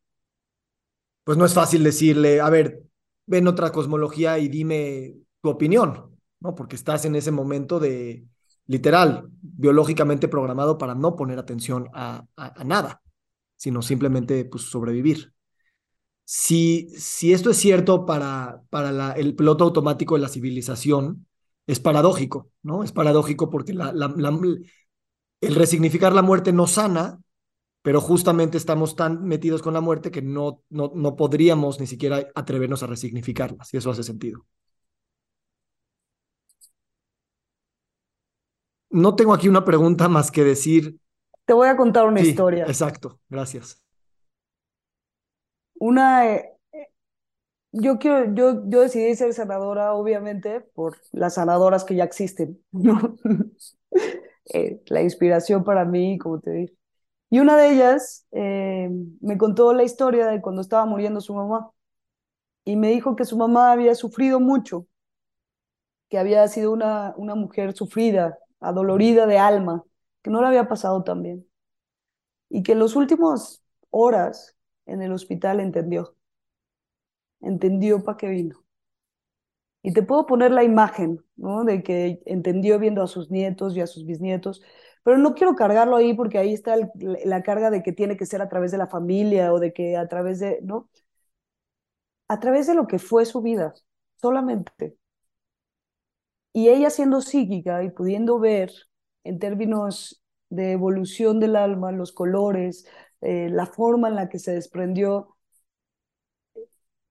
[SPEAKER 3] pues no es fácil decirle, a ver, ven otra cosmología y dime tu opinión, ¿no? Porque estás en ese momento de, literal, biológicamente programado para no poner atención a, a nada, sino simplemente pues, sobrevivir. Si, si esto es cierto para, para el piloto automático de la civilización, es paradójico, ¿no? Es paradójico porque la, el resignificar la muerte no sana, pero justamente estamos tan metidos con la muerte que no, no, no podríamos ni siquiera atrevernos a resignificarlas, y eso hace sentido. No tengo aquí una pregunta más que decir.
[SPEAKER 1] Te voy a contar una
[SPEAKER 3] Sí,
[SPEAKER 1] historia.
[SPEAKER 3] Exacto, gracias.
[SPEAKER 1] Una, eh, yo quiero, yo, yo decidí ser sanadora, obviamente, por las sanadoras que ya existen. Eh, la inspiración para mí, como te dije. Y una de ellas eh, me contó la historia de cuando estaba muriendo su mamá y me dijo que su mamá había sufrido mucho, que había sido una, una mujer sufrida, adolorida de alma, que no le había pasado tan bien y que en las últimas horas en el hospital entendió, entendió para qué vino. Y te puedo poner la imagen, ¿no? De que entendió viendo a sus nietos y a sus bisnietos, pero no quiero cargarlo ahí porque ahí está la carga de que tiene que ser a través de la familia o de que a través de, ¿no? A través de lo que fue su vida, solamente. Y ella siendo psíquica y pudiendo ver en términos de evolución del alma, los colores, eh, la forma en la que se desprendió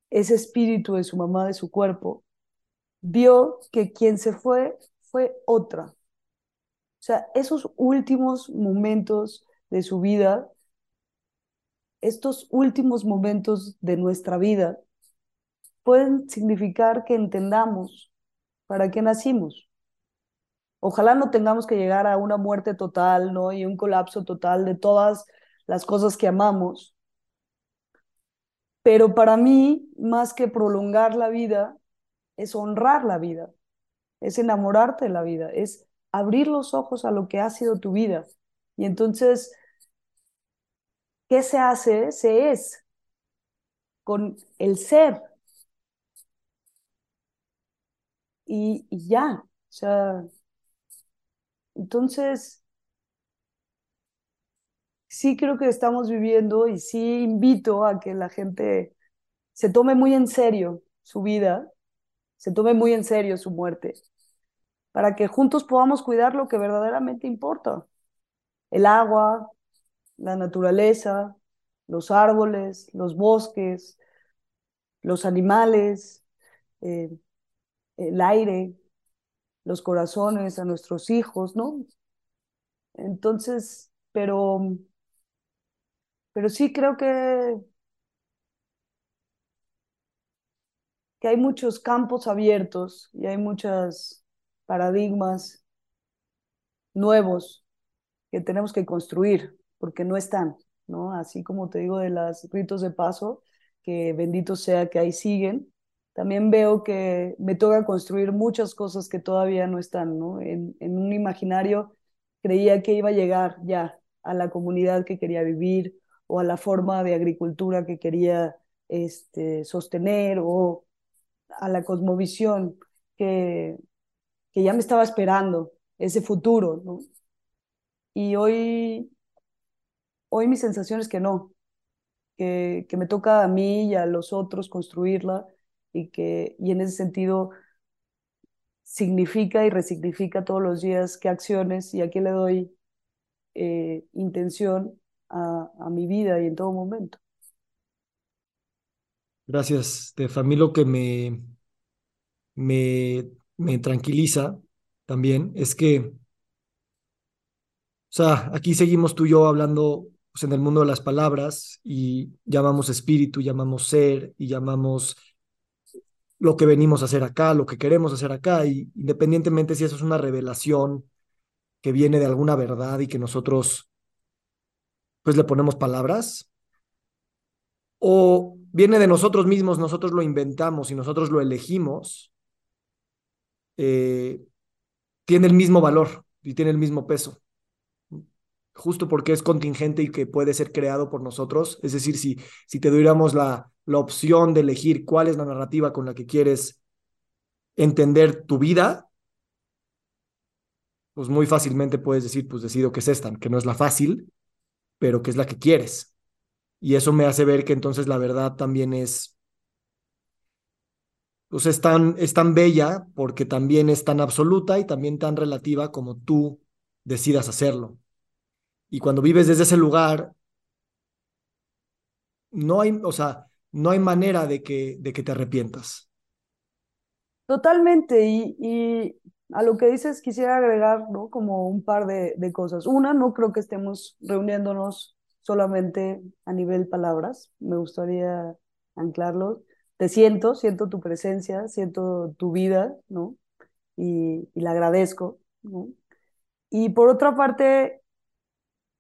[SPEAKER 1] ese espíritu de su mamá, de su cuerpo, vio que quien se fue fue otra. O sea, esos últimos momentos de su vida, estos últimos momentos de nuestra vida, pueden significar que entendamos para qué nacimos. Ojalá no tengamos que llegar a una muerte total, ¿no? Y un colapso total de todas las cosas que amamos. Pero para mí, más que prolongar la vida, es honrar la vida, es enamorarte de la vida, es abrir los ojos a lo que ha sido tu vida. Y entonces, ¿qué se hace? Se es con el ser. Y, ya, o sea, entonces, sí creo que estamos viviendo y sí invito a que la gente se tome muy en serio su vida, se tome muy en serio su muerte, para que juntos podamos cuidar lo que verdaderamente importa. El agua, la naturaleza, los árboles, los bosques, los animales, eh, el aire, los corazones, a nuestros hijos, ¿no? Entonces, pero, pero sí creo que, que hay muchos campos abiertos y hay muchos paradigmas nuevos que tenemos que construir, porque no están, ¿no? Así como te digo de los ritos de paso, que bendito sea que ahí siguen, también veo que me toca construir muchas cosas que todavía no están, ¿no? En, en un imaginario creía que iba a llegar ya a la comunidad que quería vivir o a la forma de agricultura que quería este, sostener o a la cosmovisión que, que ya me estaba esperando, ese futuro. Y hoy, hoy mi sensación es que no, que, que me toca a mí y a los otros construirla y que y en ese sentido significa y resignifica todos los días qué acciones y a qué le doy eh, intención a, a, mi vida y en todo momento.
[SPEAKER 3] Gracias, Steph. A mí lo que me, me, me tranquiliza también es que, o sea, aquí seguimos tú y yo hablando pues, en el mundo de las palabras y llamamos espíritu, llamamos ser y llamamos lo que venimos a hacer acá, lo que queremos hacer acá, y independientemente si eso es una revelación que viene de alguna verdad y que nosotros pues le ponemos palabras, o viene de nosotros mismos, nosotros lo inventamos y nosotros lo elegimos, eh, tiene el mismo valor y tiene el mismo peso. Justo porque es contingente y que puede ser creado por nosotros. Es decir, si, si te diéramos la, la opción de elegir cuál es la narrativa con la que quieres entender tu vida, pues muy fácilmente puedes decir, pues decido que es esta, que no es la fácil, pero que es la que quieres. Y eso me hace ver que entonces la verdad también es, pues es tan, es tan bella porque también es tan absoluta y también tan relativa como tú decidas hacerlo. Y cuando vives desde ese lugar, no hay, o sea, no hay manera de que, de que te arrepientas.
[SPEAKER 1] Totalmente, y, y a lo que dices quisiera agregar, ¿no? Como un par de, de cosas. Una, no creo que estemos reuniéndonos solamente a nivel palabras, me gustaría anclarlo. Te siento, siento tu presencia, siento tu vida, ¿no? Y, y la agradezco, ¿no? Y por otra parte,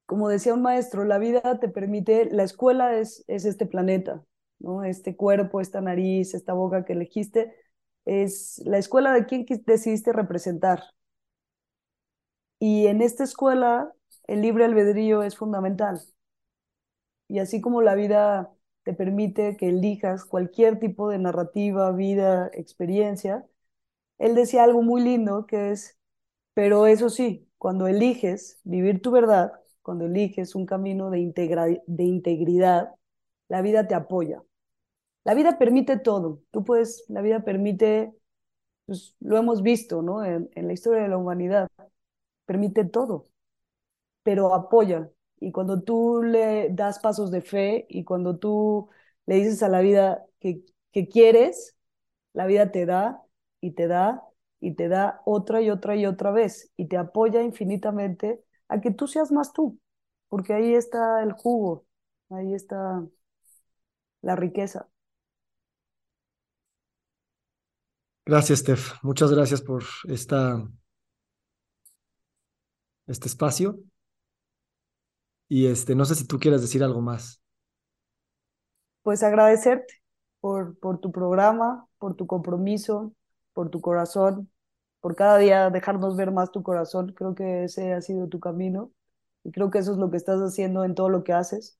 [SPEAKER 1] como decía un maestro, la vida te permite, la escuela es, es este planeta, ¿no? Este cuerpo, esta nariz, esta boca que elegiste, es la escuela de quien decidiste representar. Y en esta escuela, el libre albedrío es fundamental. Y así como la vida te permite que elijas cualquier tipo de narrativa, vida, experiencia, él decía algo muy lindo que es, pero eso sí, cuando eliges vivir tu verdad, cuando eliges un camino de, de integridad, la vida te apoya. La vida permite todo. Tú puedes, la vida permite, pues, lo hemos visto, ¿no? En, la historia de la humanidad, permite todo, pero apoya. Y cuando tú le das pasos de fe y cuando tú le dices a la vida que, que quieres, la vida te da y te da y te da otra y otra y otra vez y te apoya infinitamente a que tú seas más tú, porque ahí está el jugo, ahí está la riqueza.
[SPEAKER 3] Gracias, Steph. Muchas gracias por esta, este espacio. Y este, no sé si tú quieres decir algo más.
[SPEAKER 1] Pues agradecerte por, por tu programa, por tu compromiso, por tu corazón, por cada día dejarnos ver más tu corazón. Creo que ese ha sido tu camino y creo que eso es lo que estás haciendo en todo lo que haces.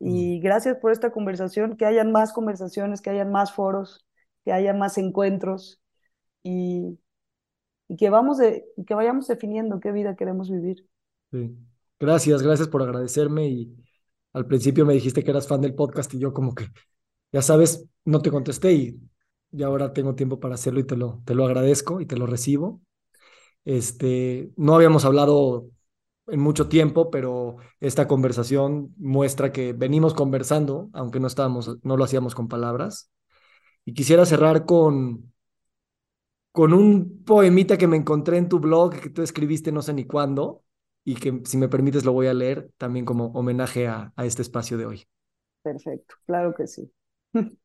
[SPEAKER 1] Y gracias por esta conversación, que hayan más conversaciones, que hayan más foros, que haya más encuentros y, y que, vamos de, que vayamos definiendo qué vida queremos vivir.
[SPEAKER 3] Sí. Gracias, gracias por agradecerme y al principio me dijiste que eras fan del podcast y yo como que, ya sabes, no te contesté y, y ahora tengo tiempo para hacerlo y te lo, te lo agradezco y te lo recibo. Este, no habíamos hablado en mucho tiempo, pero esta conversación muestra que venimos conversando, aunque no estábamos, no lo hacíamos con palabras. Y quisiera cerrar con, con un poemita que me encontré en tu blog, que tú escribiste no sé ni cuándo, y que si me permites lo voy a leer también como homenaje a, a este espacio de hoy.
[SPEAKER 1] Perfecto, claro que sí.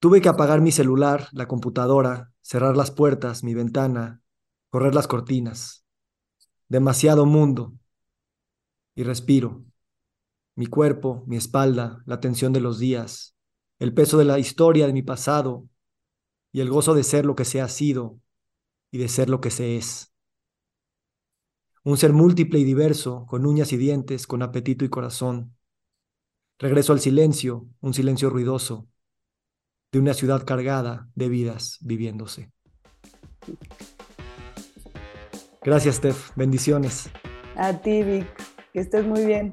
[SPEAKER 3] Tuve que apagar mi celular, la computadora, cerrar las puertas, mi ventana, correr las cortinas. Demasiado mundo. Y respiro. Mi cuerpo, mi espalda, la tensión de los días, el peso de la historia de mi pasado y el gozo de ser lo que se ha sido y de ser lo que se es. Un ser múltiple y diverso, con uñas y dientes, con apetito y corazón. Regreso al silencio, un silencio ruidoso, de una ciudad cargada de vidas viviéndose. Gracias, Steph. Bendiciones.
[SPEAKER 1] A ti, Vic. Que estés muy bien.